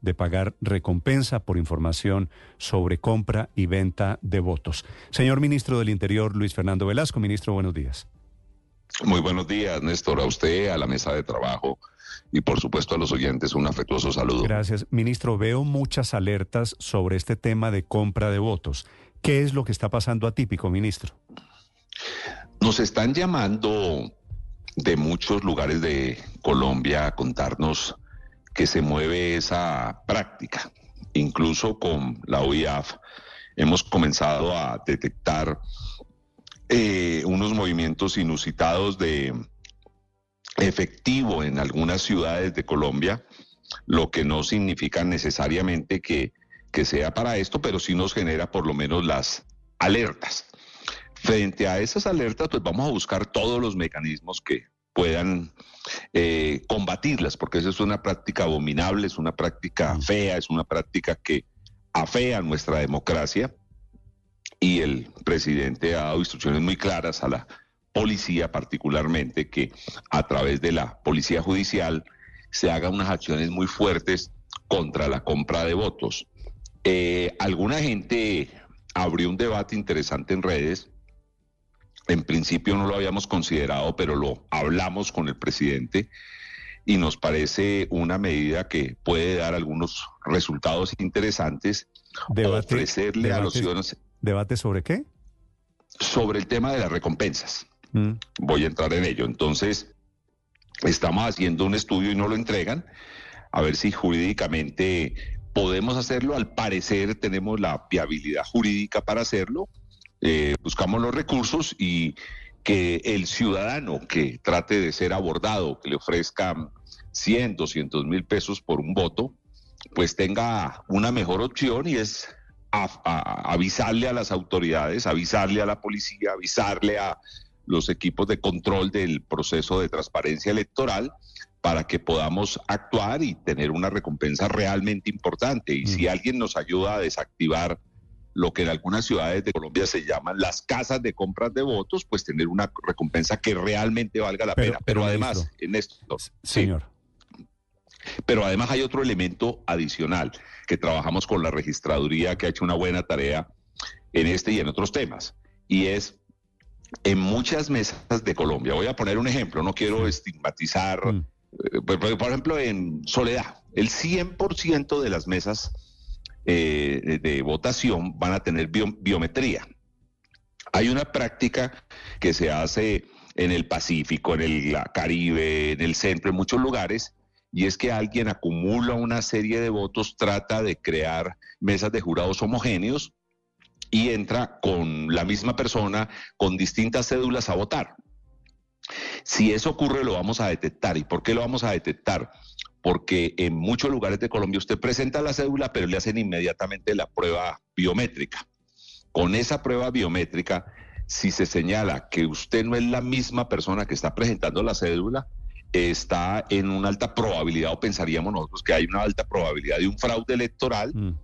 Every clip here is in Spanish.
de pagar recompensa por información sobre compra y venta de votos. Señor ministro del Interior, Luis Fernando Velasco, ministro, buenos días. Muy buenos días, Néstor, a usted, a la mesa de trabajo y por supuesto a los oyentes un afectuoso saludo. Gracias. Ministro, veo muchas alertas sobre este tema de compra de votos. ¿Qué es lo que está pasando atípico, ministro? Nos están llamando de muchos lugares de Colombia a contarnos que se mueve esa práctica. Incluso con la OIAF hemos comenzado a detectar eh, unos movimientos inusitados de efectivo en algunas ciudades de Colombia, lo que no significa necesariamente que, que sea para esto, pero sí nos genera por lo menos las alertas. Frente a esas alertas, pues vamos a buscar todos los mecanismos que puedan eh, combatirlas, porque esa es una práctica abominable, es una práctica fea, es una práctica que afea nuestra democracia y el presidente ha dado instrucciones muy claras a la policía particularmente que a través de la policía judicial se hagan unas acciones muy fuertes contra la compra de votos. Eh, alguna gente abrió un debate interesante en redes en principio no lo habíamos considerado, pero lo hablamos con el presidente y nos parece una medida que puede dar algunos resultados interesantes. Debate, ofrecerle a los ciudadanos. ¿Debate sobre qué? Sobre el tema de las recompensas. Mm. Voy a entrar en ello. Entonces, estamos haciendo un estudio y no lo entregan. A ver si jurídicamente podemos hacerlo. Al parecer tenemos la viabilidad jurídica para hacerlo eh, buscamos los recursos y que el ciudadano que trate de ser abordado, que le ofrezca 100, 200 mil pesos por un voto, pues tenga una mejor opción y es avisarle a las autoridades, avisarle a la policía, avisarle a los equipos de control del proceso de transparencia electoral para que podamos actuar y tener una recompensa realmente importante. Y si mm. alguien nos ayuda a desactivar lo que en algunas ciudades de Colombia se llaman las casas de compras de votos, pues tener una recompensa que realmente valga la pena. Pero, además, en esto, señor. Pero además hay otro elemento adicional que trabajamos con la registraduría que ha hecho una buena tarea en este y en otros temas, y es en muchas mesas de Colombia. Voy a poner un ejemplo, no quiero estigmatizar, mm. eh, por ejemplo, en Soledad, el 100% de las mesas eh, de votación van a tener biometría. Hay una práctica que se hace en el Pacífico, en el Caribe, en el centro, en muchos lugares, y es que alguien acumula una serie de votos, trata de crear mesas de jurados homogéneos y entra con la misma persona con distintas cédulas a votar. Si eso ocurre, lo vamos a detectar. ¿Y por qué lo vamos a detectar? Porque en muchos lugares de Colombia usted presenta la cédula, pero le hacen inmediatamente la prueba biométrica. Con esa prueba biométrica, si se señala que usted no es la misma persona que está presentando la cédula, está en una alta probabilidad, o pensaríamos nosotros que hay una alta probabilidad de un fraude electoral mm.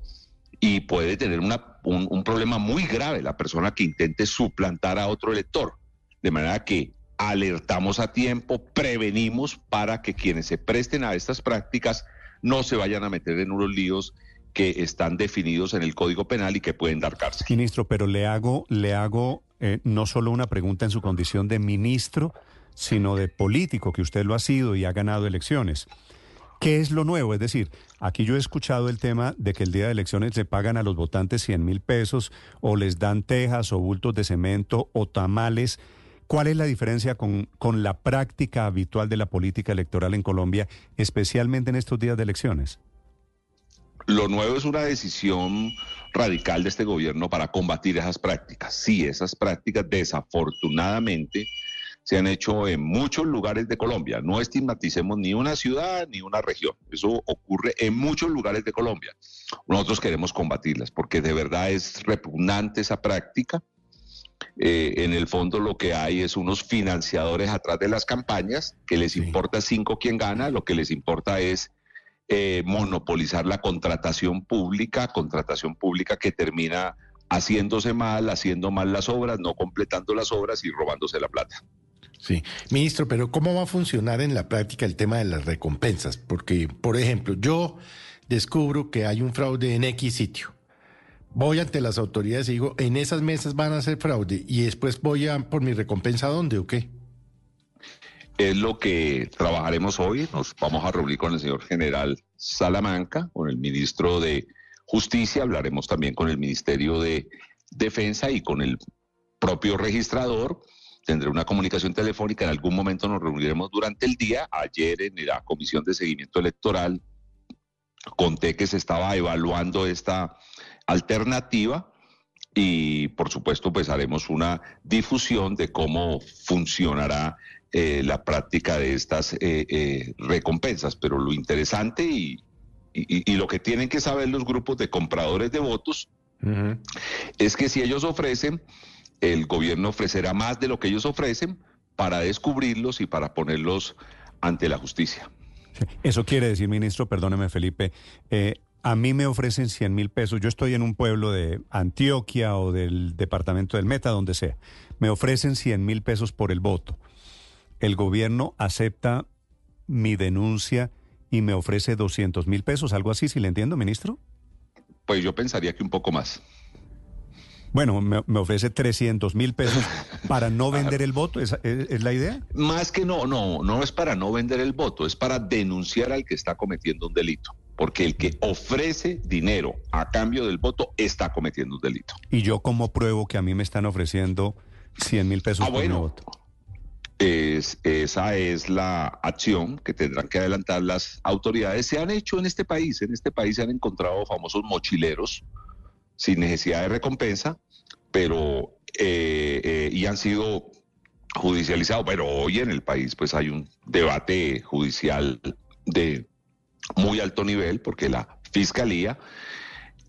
y puede tener un, un problema muy grave la persona que intente suplantar a otro elector. De manera que alertamos a tiempo, prevenimos para que quienes se presten a estas prácticas no se vayan a meter en unos líos que están definidos en el Código Penal y que pueden dar cárcel. Ministro, pero le hago, le hago eh, no solo una pregunta en su condición de ministro, sino de político, que usted lo ha sido y ha ganado elecciones. ¿Qué es lo nuevo? Es decir, aquí yo he escuchado el tema de que el día de elecciones le pagan a los votantes 100 mil pesos o les dan tejas o bultos de cemento o tamales ¿Cuál es la diferencia con, con la práctica habitual de la política electoral en Colombia, especialmente en estos días de elecciones? Lo nuevo es una decisión radical de este gobierno para combatir esas prácticas. Sí, esas prácticas desafortunadamente se han hecho en muchos lugares de Colombia. No estigmaticemos ni una ciudad ni una región. Eso ocurre en muchos lugares de Colombia. Nosotros queremos combatirlas porque de verdad es repugnante esa práctica eh, en el fondo lo que hay es unos financiadores atrás de las campañas, que les importa cinco quién gana, lo que les importa es eh, monopolizar la contratación pública, contratación pública que termina haciéndose mal, haciendo mal las obras, no completando las obras y robándose la plata. Sí, ministro, pero ¿cómo va a funcionar en la práctica el tema de las recompensas? Porque, por ejemplo, yo descubro que hay un fraude en X sitio. Voy ante las autoridades y digo, en esas mesas van a hacer fraude y después voy a por mi recompensa dónde o qué. Es lo que trabajaremos hoy. Nos vamos a reunir con el señor general Salamanca, con el ministro de Justicia, hablaremos también con el Ministerio de Defensa y con el propio registrador. Tendré una comunicación telefónica, en algún momento nos reuniremos durante el día. Ayer en la Comisión de Seguimiento Electoral conté que se estaba evaluando esta alternativa y por supuesto pues haremos una difusión de cómo funcionará eh, la práctica de estas eh, eh, recompensas. Pero lo interesante y, y, lo que tienen que saber los grupos de compradores de votos es que si ellos ofrecen, el gobierno ofrecerá más de lo que ellos ofrecen para descubrirlos y para ponerlos ante la justicia. Eso quiere decir, ministro, perdóneme Felipe, eh, a mí me ofrecen 100 mil pesos, yo estoy en un pueblo de Antioquia o del departamento del Meta, donde sea, me ofrecen 100 mil pesos por el voto. El gobierno acepta mi denuncia y me ofrece 200 mil pesos, algo así, si le entiendo, ministro. Pues yo pensaría que un poco más. Bueno, me, ofrece 300 mil pesos para no vender el voto, ¿Es, ¿Es, la idea? Más que no, no, no es para no vender el voto, es para denunciar al que está cometiendo un delito. Porque el que ofrece dinero a cambio del voto está cometiendo un delito. ¿Y yo cómo pruebo que a mí me están ofreciendo 100 mil pesos ah, por bueno, voto? Es, esa es la acción que tendrán que adelantar las autoridades. Se han hecho en este país, en este país se han encontrado famosos mochileros sin necesidad de recompensa, pero eh, eh, y han sido judicializados. Pero hoy en el país pues hay un debate judicial de muy alto nivel porque la fiscalía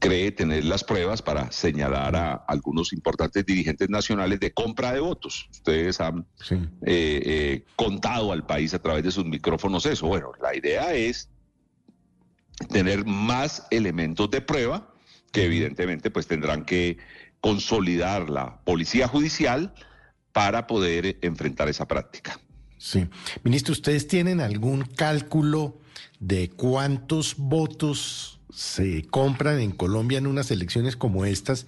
cree tener las pruebas para señalar a algunos importantes dirigentes nacionales de compra de votos. Ustedes han eh, eh, contado al país a través de sus micrófonos eso. Bueno, la idea es tener más elementos de prueba que evidentemente pues tendrán que consolidar la policía judicial para poder enfrentar esa práctica. Sí. Ministro, ¿ustedes tienen algún cálculo de cuántos votos se compran en Colombia en unas elecciones como estas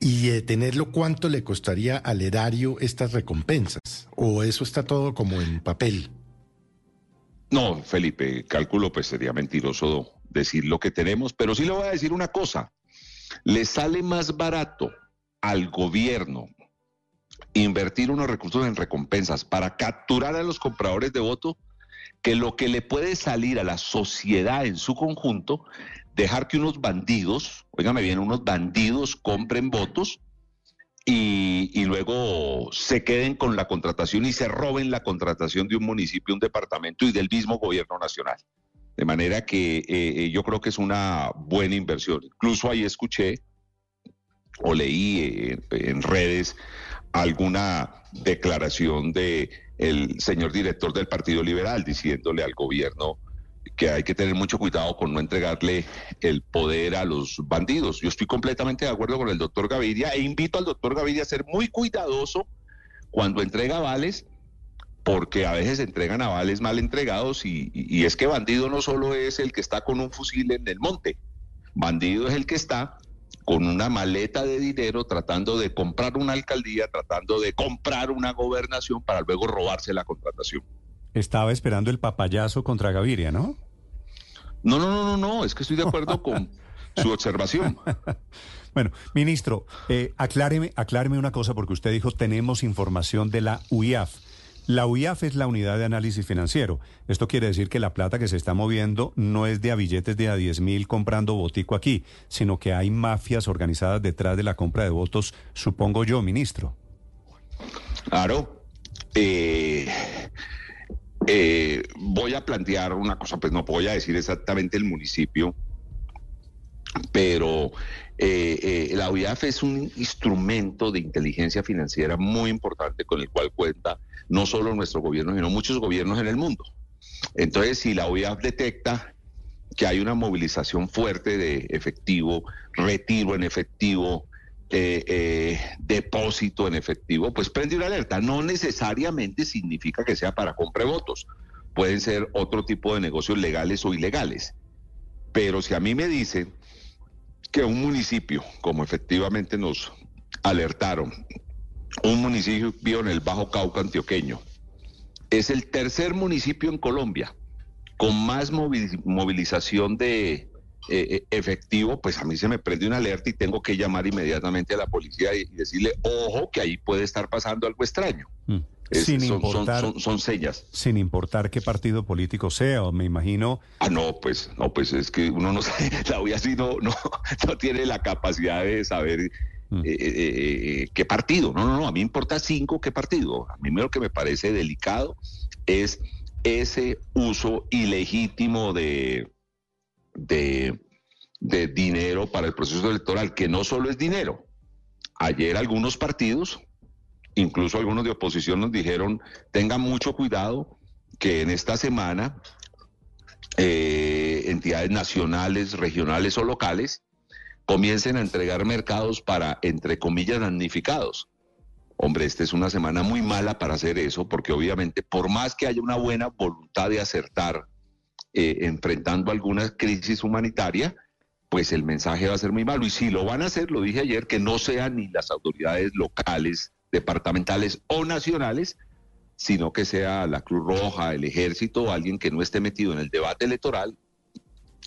y de tenerlo cuánto le costaría al erario estas recompensas? ¿O eso está todo como en papel? No, Felipe, cálculo pues sería mentiroso decir lo que tenemos, pero sí le voy a decir una cosa. Le sale más barato al gobierno invertir unos recursos en recompensas para capturar a los compradores de voto que lo que le puede salir a la sociedad en su conjunto dejar que unos bandidos, oígame bien, unos bandidos compren votos y, luego se queden con la contratación y se roben la contratación de un municipio, un departamento y del mismo gobierno nacional. De manera que eh, eh, yo creo que es una buena inversión. Incluso ahí escuché o leí eh, en redes alguna declaración de el señor director del Partido Liberal diciéndole al gobierno que hay que tener mucho cuidado con no entregarle el poder a los bandidos. Yo estoy completamente de acuerdo con el doctor Gaviria e invito al doctor Gaviria a ser muy cuidadoso cuando entrega avales, porque a veces entregan avales mal entregados y, y es que bandido no solo es el que está con un fusil en el monte, bandido es el que está con una maleta de dinero tratando de comprar una alcaldía, tratando de comprar una gobernación para luego robarse la contratación. Estaba esperando el papayazo contra Gaviria, ¿no? No, no, no, no, no, es que estoy de acuerdo con su observación. Bueno, ministro, eh, acláreme, acláreme una cosa, porque usted dijo tenemos información de la UIAF. La UIAF es la unidad de análisis financiero. Esto quiere decir que la plata que se está moviendo no es de a billetes de a 10 mil comprando botico aquí, sino que hay mafias organizadas detrás de la compra de votos, supongo yo, ministro. Claro. Eh, eh, voy a plantear una cosa, pues no voy a decir exactamente el municipio, pero eh, eh, la UIAF es un instrumento de inteligencia financiera muy importante con el cual cuenta no solo nuestro gobierno, sino muchos gobiernos en el mundo. Entonces, si la UIAF detecta que hay una movilización fuerte de efectivo, retiro en efectivo, eh, eh, depósito en efectivo, pues prende una alerta. No necesariamente significa que sea para compra votos. Pueden ser otro tipo de negocios legales o ilegales. Pero si a mí me dicen que un municipio, como efectivamente nos alertaron, un municipio en el Bajo Cauca antioqueño, es el tercer municipio en Colombia con más movilización de eh, eh, efectivo, pues a mí se me prende una alerta y tengo que llamar inmediatamente a la policía y, decirle, ojo, que ahí puede estar pasando algo extraño. Mm. Sin son, importar, son, señas. Sin importar qué partido político sea, o me imagino. Ah, no, pues, no, pues es que uno no sabe, la UIA sí no, no, no tiene la capacidad de saber mm. eh, qué partido. No, no, no, a mí importa cinco qué partido. A mí lo que me parece delicado es ese uso ilegítimo de, de, dinero para el proceso electoral, que no solo es dinero. Ayer algunos partidos, incluso algunos de oposición, nos dijeron, tengan mucho cuidado que en esta semana eh, entidades nacionales, regionales o locales comiencen a entregar mercados para, entre comillas, damnificados. Hombre, esta es una semana muy mala para hacer eso, porque obviamente por más que haya una buena voluntad de acertar eh, enfrentando alguna crisis humanitaria, pues el mensaje va a ser muy malo. Y si lo van a hacer, lo dije ayer, que no sean ni las autoridades locales, departamentales o nacionales, sino que sea la Cruz Roja, el ejército, alguien que no esté metido en el debate electoral,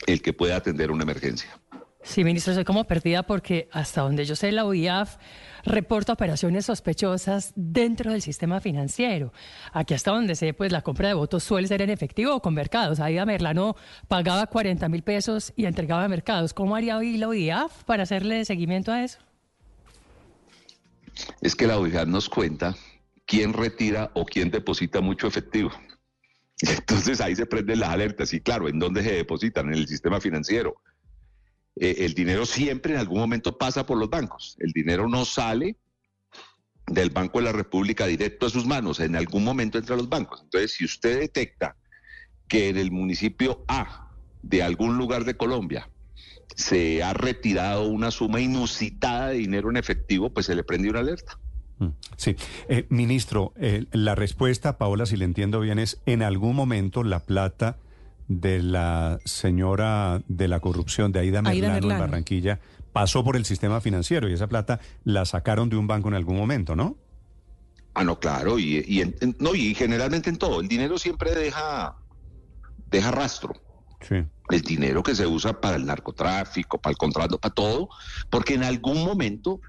el que pueda atender una emergencia. Sí, ministro, soy como perdida porque hasta donde yo sé, la OIAF reporta operaciones sospechosas dentro del sistema financiero. Aquí hasta donde sé, pues la compra de votos suele ser en efectivo o con mercados. Aida Merlano pagaba 40 mil pesos y entregaba mercados. ¿Cómo haría hoy la OIAF para hacerle seguimiento a eso? Es que la OIAF nos cuenta quién retira o quién deposita mucho efectivo. Entonces ahí se prenden las alertas. Y claro, ¿en dónde se depositan? En el sistema financiero. Eh, el dinero siempre en algún momento pasa por los bancos. El dinero no sale del Banco de la República directo a sus manos, en algún momento entra a los bancos. Entonces, si usted detecta que en el municipio A de algún lugar de Colombia se ha retirado una suma inusitada de dinero en efectivo, pues se le prende una alerta. Mm, sí. Eh, ministro, eh, la respuesta, Paola, si le entiendo bien, es en algún momento la plata de la señora de la corrupción de Aida Merlano, en Barranquilla pasó por el sistema financiero y esa plata la sacaron de un banco en algún momento, ¿no? Ah, no, claro, y, no, y generalmente en todo. El dinero siempre deja, deja rastro. Sí. El dinero que se usa para el narcotráfico, para el contrato, para todo, porque en algún momento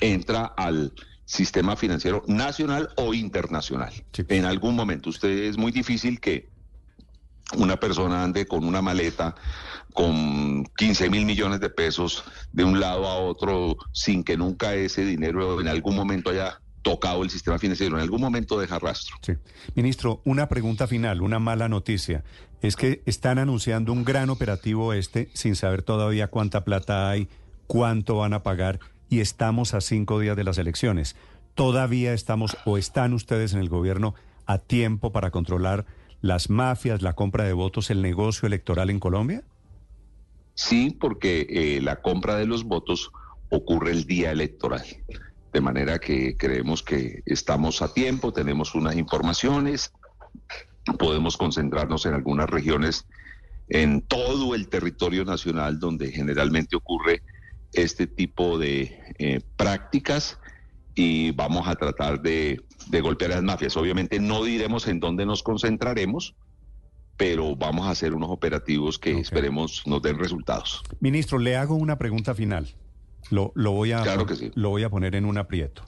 entra al sistema financiero nacional o internacional. En algún momento. Usted es muy difícil que una persona ande con una maleta con 15 mil millones de pesos de un lado a otro sin que nunca ese dinero en algún momento haya tocado el sistema financiero, en algún momento deja rastro. Sí. Ministro, una pregunta final, una mala noticia. Es que están anunciando un gran operativo este sin saber todavía cuánta plata hay, cuánto van a pagar y estamos a cinco días de las elecciones. ¿Todavía estamos o están ustedes en el gobierno a tiempo para controlar las mafias, la compra de votos, el negocio electoral en Colombia? Sí, porque eh, la compra de los votos ocurre el día electoral. De manera que creemos que estamos a tiempo, tenemos unas informaciones, podemos concentrarnos en algunas regiones en todo el territorio nacional donde generalmente ocurre este tipo de eh, prácticas y vamos a tratar de, golpear a las mafias. Obviamente no diremos en dónde nos concentraremos, pero vamos a hacer unos operativos que esperemos nos den resultados. Ministro, le hago una pregunta final. Lo, lo voy a, lo voy a poner en un aprieto.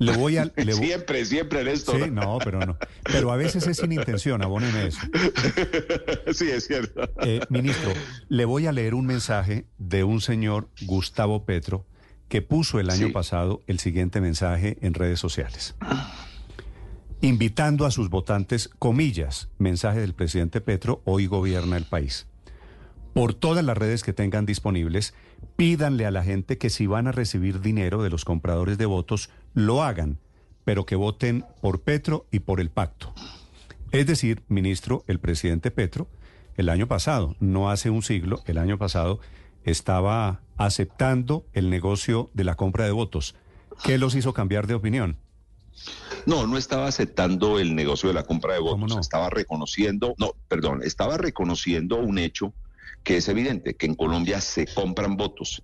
Le voy a, siempre, siempre en esto. Sí, no, pero no. Pero a veces es sin intención, abóneme eso. Sí, es cierto. Eh, ministro, le voy a leer un mensaje de un señor Gustavo Petro, que puso el año pasado el siguiente mensaje en redes sociales. Invitando a sus votantes, comillas, mensaje del presidente Petro, hoy gobierna el país. Por todas las redes que tengan disponibles, pídanle a la gente que si van a recibir dinero de los compradores de votos, lo hagan, pero que voten por Petro y por el pacto. Es decir, ministro, el presidente Petro, el año pasado, no hace un siglo, el año pasado, estaba aceptando el negocio de la compra de votos. ¿Qué los hizo cambiar de opinión? No, no estaba aceptando el negocio de la compra de votos, estaba reconociendo, no, perdón, estaba reconociendo un hecho que es evidente que en Colombia se compran votos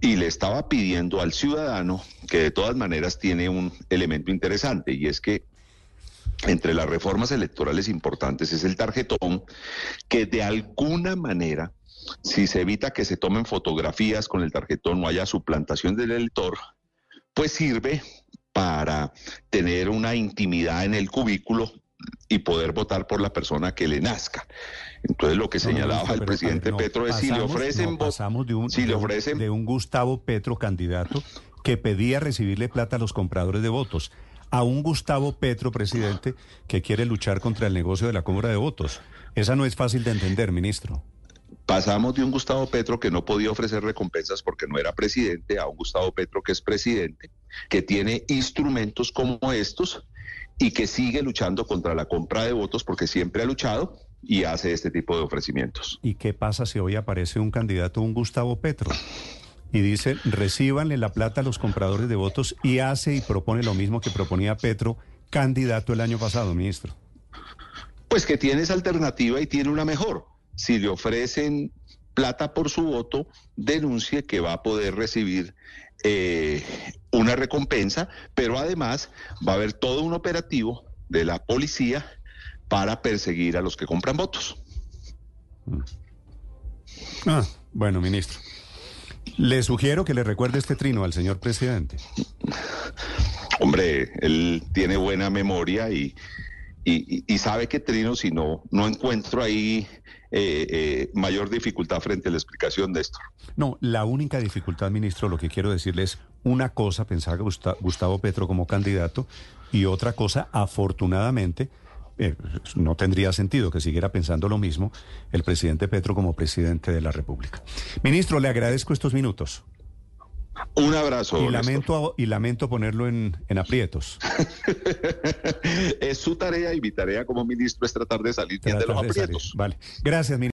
y le estaba pidiendo al ciudadano que de todas maneras tiene un elemento interesante y es que entre las reformas electorales importantes es el tarjetón que de alguna manera si se evita que se tomen fotografías con el tarjetón o haya suplantación del elector, pues sirve para tener una intimidad en el cubículo y poder votar por la persona que le nazca. Entonces lo que señalaba el presidente Petro es si le ofrecen pasamos de un, si le ofrecen de un Gustavo Petro candidato que pedía recibirle plata a los compradores de votos a un Gustavo Petro presidente que quiere luchar contra el negocio de la compra de votos. Esa no es fácil de entender, ministro. Pasamos de un Gustavo Petro que no podía ofrecer recompensas porque no era presidente a un Gustavo Petro que es presidente, que tiene instrumentos como estos y que sigue luchando contra la compra de votos porque siempre ha luchado y hace este tipo de ofrecimientos. ¿Y qué pasa si hoy aparece un candidato, un Gustavo Petro? Y dice, recíbanle la plata a los compradores de votos y hace y propone lo mismo que proponía Petro, candidato el año pasado, ministro. Pues que tiene esa alternativa y tiene una mejor. Si le ofrecen plata por su voto, denuncie que va a poder recibir eh, una recompensa, pero además va a haber todo un operativo de la policía para perseguir a los que compran votos. Mm. Ah, bueno, ministro. Le sugiero que le recuerde este trino al señor presidente. Hombre, él tiene buena memoria y, y, sabe que trino si no, no encuentro ahí eh, eh, mayor dificultad frente a la explicación de esto. No, la única dificultad, ministro, lo que quiero decirle es una cosa, pensaba Gustavo Petro como candidato, y otra cosa, afortunadamente, eh, no tendría sentido que siguiera pensando lo mismo el presidente Petro como presidente de la República. Ministro, le agradezco estos minutos. Un abrazo. Y lamento, y lamento ponerlo en, en aprietos. es su tarea y mi tarea como ministro es tratar de salir bien de los aprietos. Vale. Gracias, ministro.